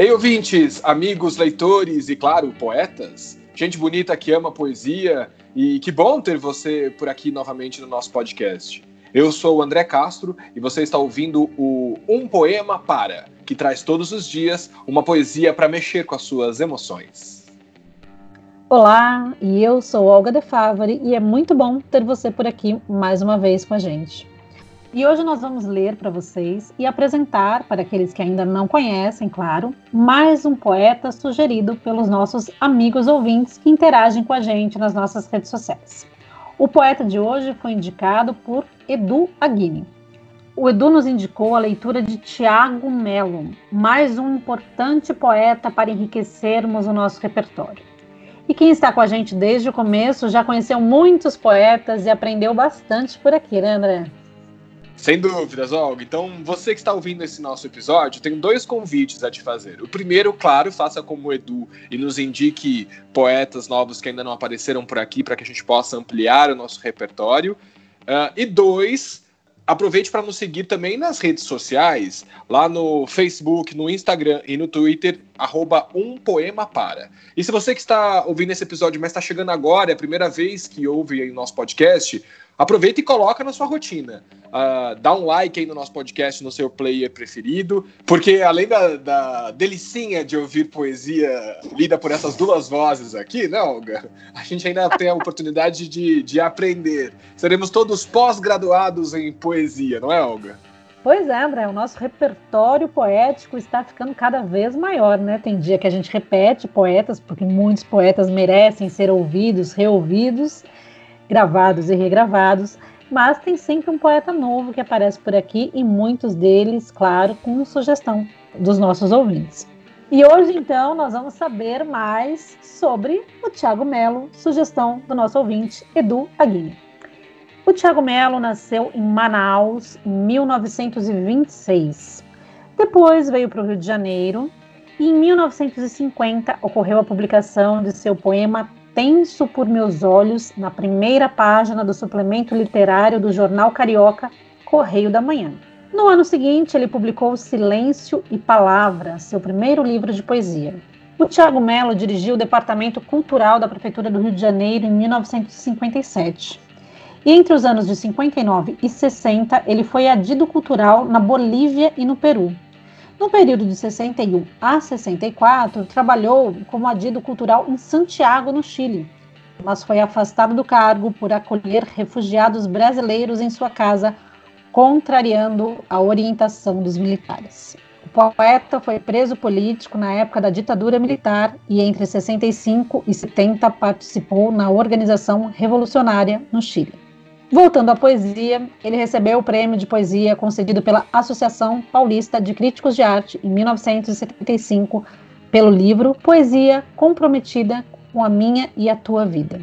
Ei, ouvintes, amigos, leitores e, claro, poetas, gente bonita que ama poesia e que bom ter você por aqui novamente no nosso podcast. Eu sou o André Castro e você está ouvindo o Um Poema Para, que traz todos os dias uma poesia para mexer com as suas emoções. Olá, e eu sou Olga De Favari e é muito bom ter você por aqui mais uma vez com a gente. E hoje nós vamos ler para vocês e apresentar, para aqueles que ainda não conhecem, claro, mais um poeta sugerido pelos nossos amigos ouvintes que interagem com a gente nas nossas redes sociais. O poeta de hoje foi indicado por Edu Aguini. O Edu nos indicou a leitura de Tiago Melo, mais um importante poeta para enriquecermos o nosso repertório. E quem está com a gente desde o começo já conheceu muitos poetas e aprendeu bastante por aqui, né, André? Sem dúvidas, Olga. Então, você que está ouvindo esse nosso episódio, tem dois convites a te fazer. O primeiro, claro, faça como o Edu e nos indique poetas novos que ainda não apareceram por aqui para que a gente possa ampliar o nosso repertório. Uh, e dois, aproveite para nos seguir também nas redes sociais, lá no Facebook, no Instagram e no Twitter, arroba um poema para. E se você que está ouvindo esse episódio, mas está chegando agora, é a primeira vez que ouve o nosso podcast, aproveita e coloca na sua rotina. Uh, dá um like aí no nosso podcast, no seu player preferido, porque além da, da delicinha de ouvir poesia lida por essas duas vozes aqui, né, Olga? A gente ainda tem a oportunidade de, de aprender. Seremos todos pós-graduados em poesia, não é, Olga? Pois é, André, o nosso repertório poético está ficando cada vez maior, né? Tem dia que a gente repete poetas, porque muitos poetas merecem ser ouvidos, reouvidos gravados e regravados, mas tem sempre um poeta novo que aparece por aqui e muitos deles, claro, com sugestão dos nossos ouvintes. E hoje, então, nós vamos saber mais sobre o Tiago Melo, sugestão do nosso ouvinte Edu Aguini. O Tiago Melo nasceu em Manaus em 1926. Depois veio para o Rio de Janeiro e em 1950 ocorreu a publicação de seu poema tenso por meus olhos na primeira página do suplemento literário do jornal carioca Correio da Manhã. No ano seguinte, ele publicou Silêncio e Palavra, seu primeiro livro de poesia. O Tiago Melo dirigiu o Departamento Cultural da Prefeitura do Rio de Janeiro em 1957. E entre os anos de 59 e 60, ele foi adido cultural na Bolívia e no Peru. No período de 61 a 64, trabalhou como adido cultural em Santiago, no Chile, mas foi afastado do cargo por acolher refugiados brasileiros em sua casa, contrariando a orientação dos militares. O poeta foi preso político na época da ditadura militar e entre 65 e 70 participou na organização revolucionária no Chile. Voltando à poesia, ele recebeu o prêmio de poesia concedido pela Associação Paulista de Críticos de Arte em 1975 pelo livro Poesia Comprometida com a Minha e a Tua Vida.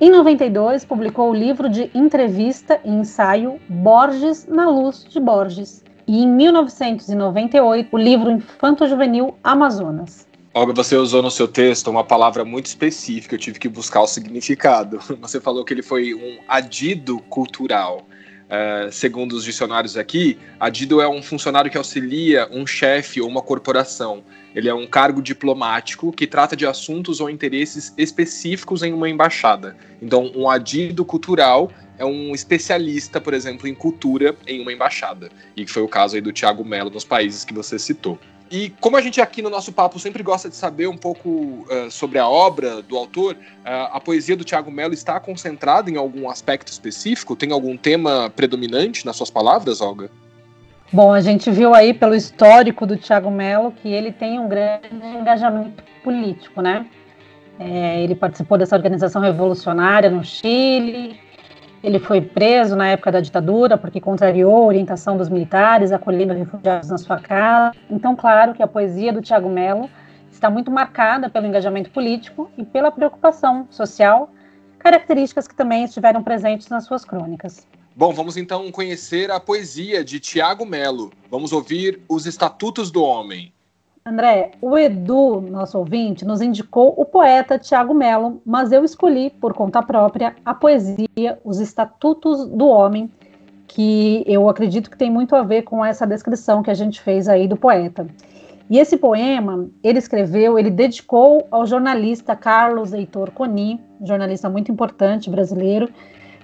Em 92, publicou o livro de entrevista e ensaio Borges na Luz de Borges. E em 1998, o livro infanto-juvenil Amazonas. Olga, você usou no seu texto uma palavra muito específica, eu tive que buscar o significado. Você falou que ele foi um adido cultural. Uh, segundo os dicionários aqui, adido é um funcionário que auxilia um chefe ou uma corporação. Ele é um cargo diplomático que trata de assuntos ou interesses específicos em uma embaixada. Então, um adido cultural é um especialista, por exemplo, em cultura em uma embaixada. E que foi o caso aí do Tiago Mello nos países que você citou. E como a gente aqui no nosso papo sempre gosta de saber um pouco uh, sobre a obra do autor, uh, a poesia do Tiago Mello está concentrada em algum aspecto específico? Tem algum tema predominante nas suas palavras, Olga? Bom, a gente viu aí pelo histórico do Tiago Mello que ele tem um grande engajamento político, né? É, ele participou dessa organização revolucionária no Chile, ele foi preso na época da ditadura porque contrariou a orientação dos militares, acolhendo refugiados na sua casa. Então, claro que a poesia do Tiago Melo está muito marcada pelo engajamento político e pela preocupação social, características que também estiveram presentes nas suas crônicas. Bom, vamos então conhecer a poesia de Tiago Melo. Vamos ouvir Os Estatutos do Homem. André, o Edu, nosso ouvinte, nos indicou o poeta Tiago Melo, mas eu escolhi, por conta própria, a poesia Os Estatutos do Homem, que eu acredito que tem muito a ver com essa descrição que a gente fez aí do poeta. E esse poema, ele escreveu, ele dedicou ao jornalista Carlos Heitor Coni, jornalista muito importante brasileiro,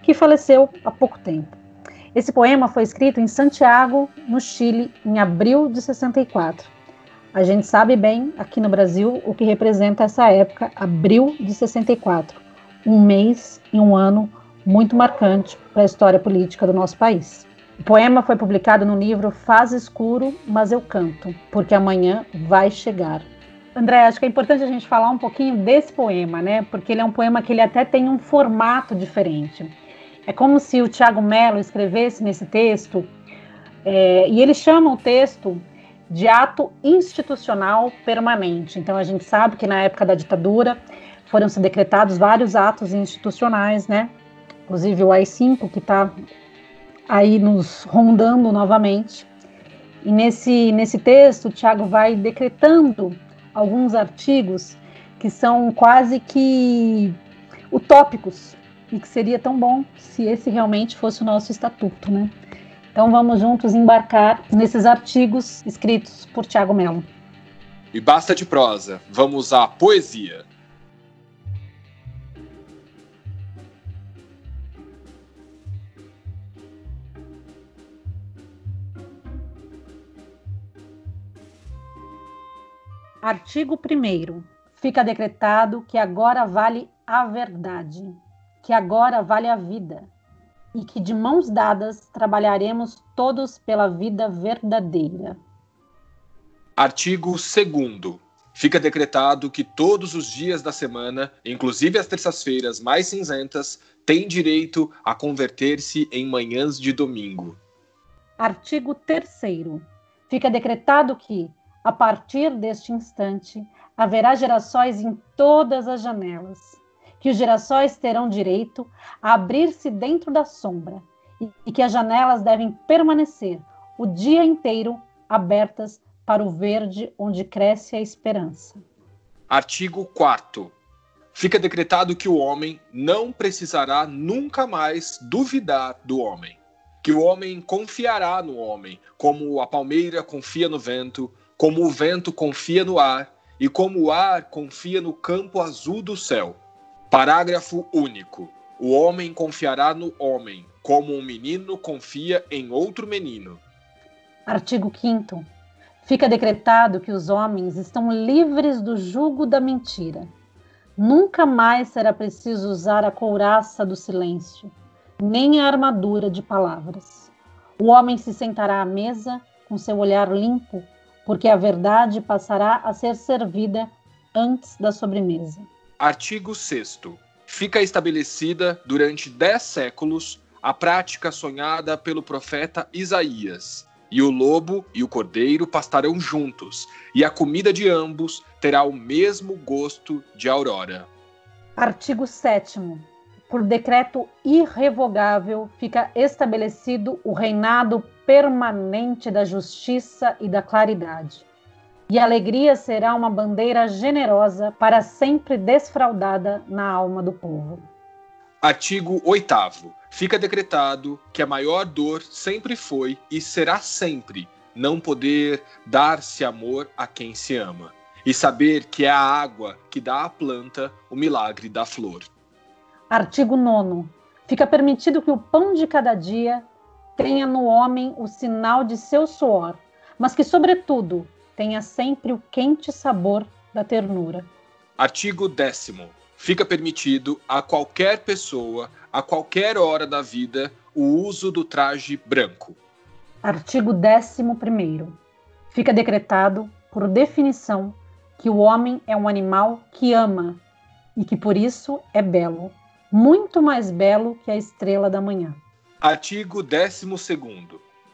que faleceu há pouco tempo. Esse poema foi escrito em Santiago, no Chile, em abril de 64. A gente sabe bem, aqui no Brasil, o que representa essa época, abril de 64. Um mês e um ano muito marcante para a história política do nosso país. O poema foi publicado no livro Faz Escuro, mas eu canto, porque amanhã vai chegar. André, acho que é importante a gente falar um pouquinho desse poema, né? Porque ele é um poema que ele até tem um formato diferente. É como se o Tiago Mello escrevesse nesse texto, é, e ele chama o texto de ato institucional permanente. Então a gente sabe que na época da ditadura foram se decretados vários atos institucionais, né? Inclusive o AI-5, que está aí nos rondando novamente. E nesse, nesse texto, o Tiago vai decretando alguns artigos que são quase que utópicos e que seria tão bom se esse realmente fosse o nosso estatuto, né? Então vamos juntos embarcar nesses artigos escritos por Tiago Melo. E basta de prosa, vamos à poesia. Artigo 1. Fica decretado que agora vale a verdade, que agora vale a vida, e que de mãos dadas trabalharemos todos pela vida verdadeira. Artigo 2. Fica decretado que todos os dias da semana, inclusive as terças-feiras mais cinzentas, têm direito a converter-se em manhãs de domingo. Artigo 3. Fica decretado que, a partir deste instante, haverá gerações em todas as janelas, que os girassóis terão direito a abrir-se dentro da sombra e que as janelas devem permanecer o dia inteiro abertas para o verde onde cresce a esperança. Artigo 4 Fica decretado que o homem não precisará nunca mais duvidar do homem, que o homem confiará no homem, como a palmeira confia no vento, como o vento confia no ar e como o ar confia no campo azul do céu. Parágrafo único. O homem confiará no homem, como um menino confia em outro menino. Artigo 5 Fica decretado que os homens estão livres do jugo da mentira. Nunca mais será preciso usar a couraça do silêncio, nem a armadura de palavras. O homem se sentará à mesa com seu olhar limpo porque a verdade passará a ser servida antes da sobremesa. Artigo 6. Fica estabelecida durante dez séculos a prática sonhada pelo profeta Isaías. E o lobo e o cordeiro pastarão juntos, e a comida de ambos terá o mesmo gosto de aurora. Artigo 7. Por decreto irrevogável fica estabelecido o reinado permanente da justiça e da claridade. E a alegria será uma bandeira generosa para sempre desfraudada na alma do povo. Artigo 8. Fica decretado que a maior dor sempre foi e será sempre não poder dar-se amor a quem se ama, e saber que é a água que dá à planta o milagre da flor. Artigo 9. Fica permitido que o pão de cada dia tenha no homem o sinal de seu suor, mas que, sobretudo, tenha sempre o quente sabor da ternura. Artigo 10. Fica permitido a qualquer pessoa, a qualquer hora da vida, o uso do traje branco. Artigo 11. Fica decretado, por definição, que o homem é um animal que ama e que por isso é belo, muito mais belo que a estrela da manhã. Artigo 12.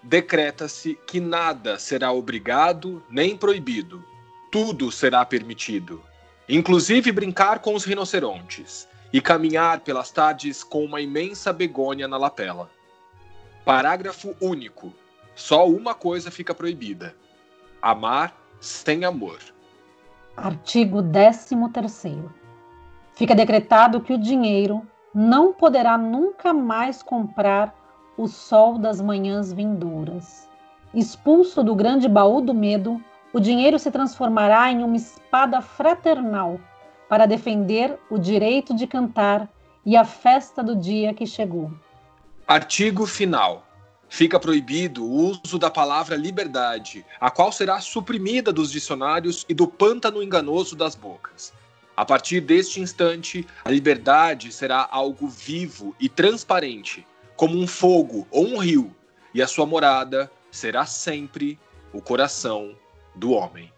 Decreta-se que nada será obrigado nem proibido. Tudo será permitido, inclusive brincar com os rinocerontes e caminhar pelas tardes com uma imensa begônia na lapela. Parágrafo único. Só uma coisa fica proibida: amar sem amor. Artigo 13. Fica decretado que o dinheiro não poderá nunca mais comprar o sol das manhãs vindouras. Expulso do grande baú do medo, o dinheiro se transformará em uma espada fraternal para defender o direito de cantar e a festa do dia que chegou. Artigo final. Fica proibido o uso da palavra liberdade, a qual será suprimida dos dicionários e do pântano enganoso das bocas. A partir deste instante, a liberdade será algo vivo e transparente, como um fogo ou um rio, e a sua morada será sempre o coração do homem.